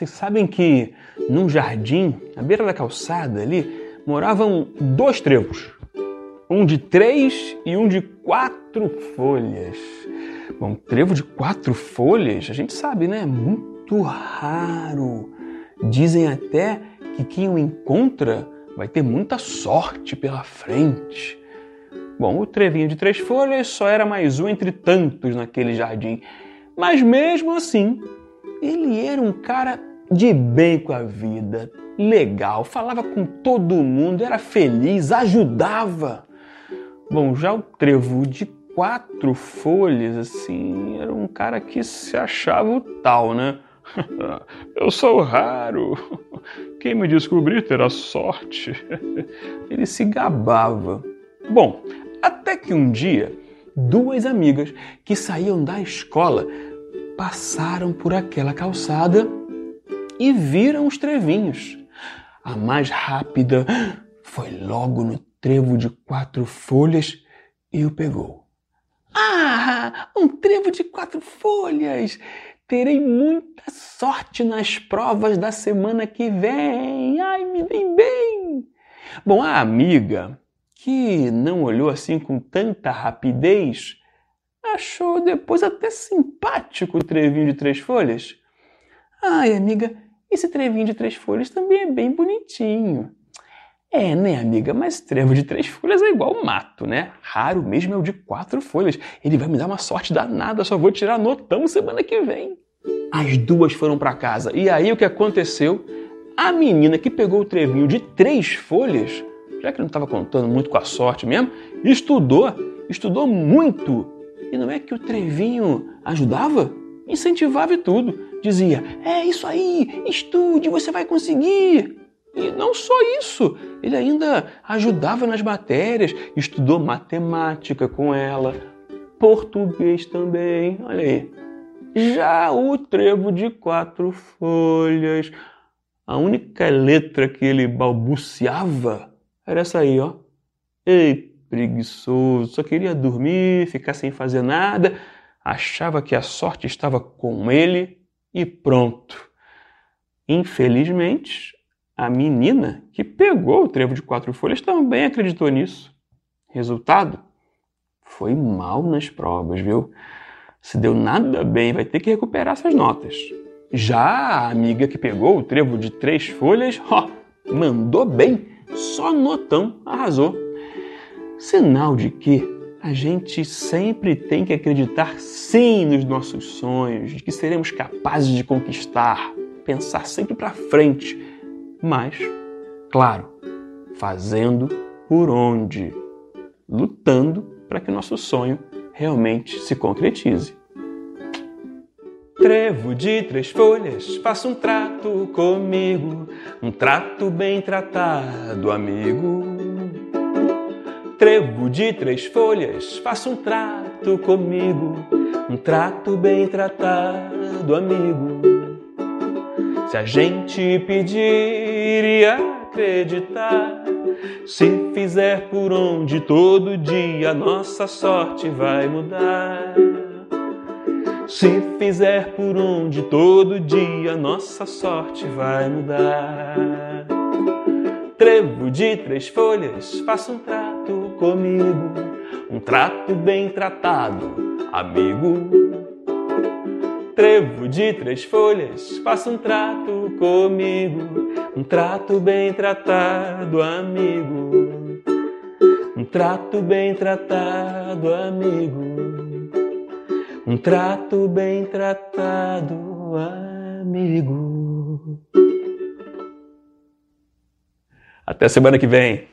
vocês sabem que num jardim, à beira da calçada ali, moravam dois trevos. Um de três e um de quatro folhas. Bom, trevo de quatro folhas, a gente sabe, né? Muito raro. Dizem até que quem o encontra vai ter muita sorte pela frente. Bom, o trevinho de três folhas só era mais um entre tantos naquele jardim. Mas mesmo assim, ele era um cara de bem com a vida, legal, falava com todo mundo, era feliz, ajudava. Bom, já o trevo de quatro folhas, assim, era um cara que se achava o tal, né? Eu sou raro. Quem me descobrir terá sorte. Ele se gabava. Bom, até que um dia, duas amigas que saíam da escola passaram por aquela calçada e viram os trevinhos. A mais rápida foi logo no trevo de quatro folhas e o pegou. Ah, um trevo de quatro folhas! Terei muita sorte nas provas da semana que vem. Ai, me vem bem! Bom, a amiga, que não olhou assim com tanta rapidez, achou depois até simpático o trevinho de três folhas. Ai, amiga, esse trevinho de três folhas também é bem bonitinho. É, né, amiga? Mas trevo de três folhas é igual mato, né? Raro mesmo é o de quatro folhas. Ele vai me dar uma sorte danada, só vou tirar notão semana que vem. As duas foram para casa. E aí o que aconteceu? A menina que pegou o trevinho de três folhas, já que não estava contando muito com a sorte mesmo, estudou, estudou muito e não é que o Trevinho ajudava? Incentivava e tudo. Dizia: É isso aí, estude, você vai conseguir. E não só isso, ele ainda ajudava nas matérias, estudou matemática com ela, português também, olha aí. Já o trevo de quatro folhas, a única letra que ele balbuciava era essa aí, ó. Ei, preguiçoso, só queria dormir, ficar sem fazer nada, achava que a sorte estava com ele e pronto. Infelizmente, a menina que pegou o trevo de quatro folhas também acreditou nisso. Resultado? Foi mal nas provas, viu? Se deu nada bem, vai ter que recuperar essas notas. Já a amiga que pegou o trevo de três folhas, ó, mandou bem, só notão, arrasou. Sinal de que a gente sempre tem que acreditar sim nos nossos sonhos, de que seremos capazes de conquistar, pensar sempre para frente, mas, claro, fazendo por onde, lutando para que nosso sonho realmente se concretize. Trevo de três folhas, faça um trato comigo, um trato bem tratado, amigo trevo de três folhas, faça um trato comigo, um trato bem tratado, amigo. Se a gente pedir e acreditar, se fizer por onde todo dia nossa sorte vai mudar. Se fizer por onde todo dia nossa sorte vai mudar. Trevo de três folhas, faça um trato comigo, um trato bem tratado, amigo. Trevo de três folhas, faça um trato comigo, um trato bem tratado, amigo. Um trato bem tratado, amigo. Um trato bem tratado, amigo. Até semana que vem.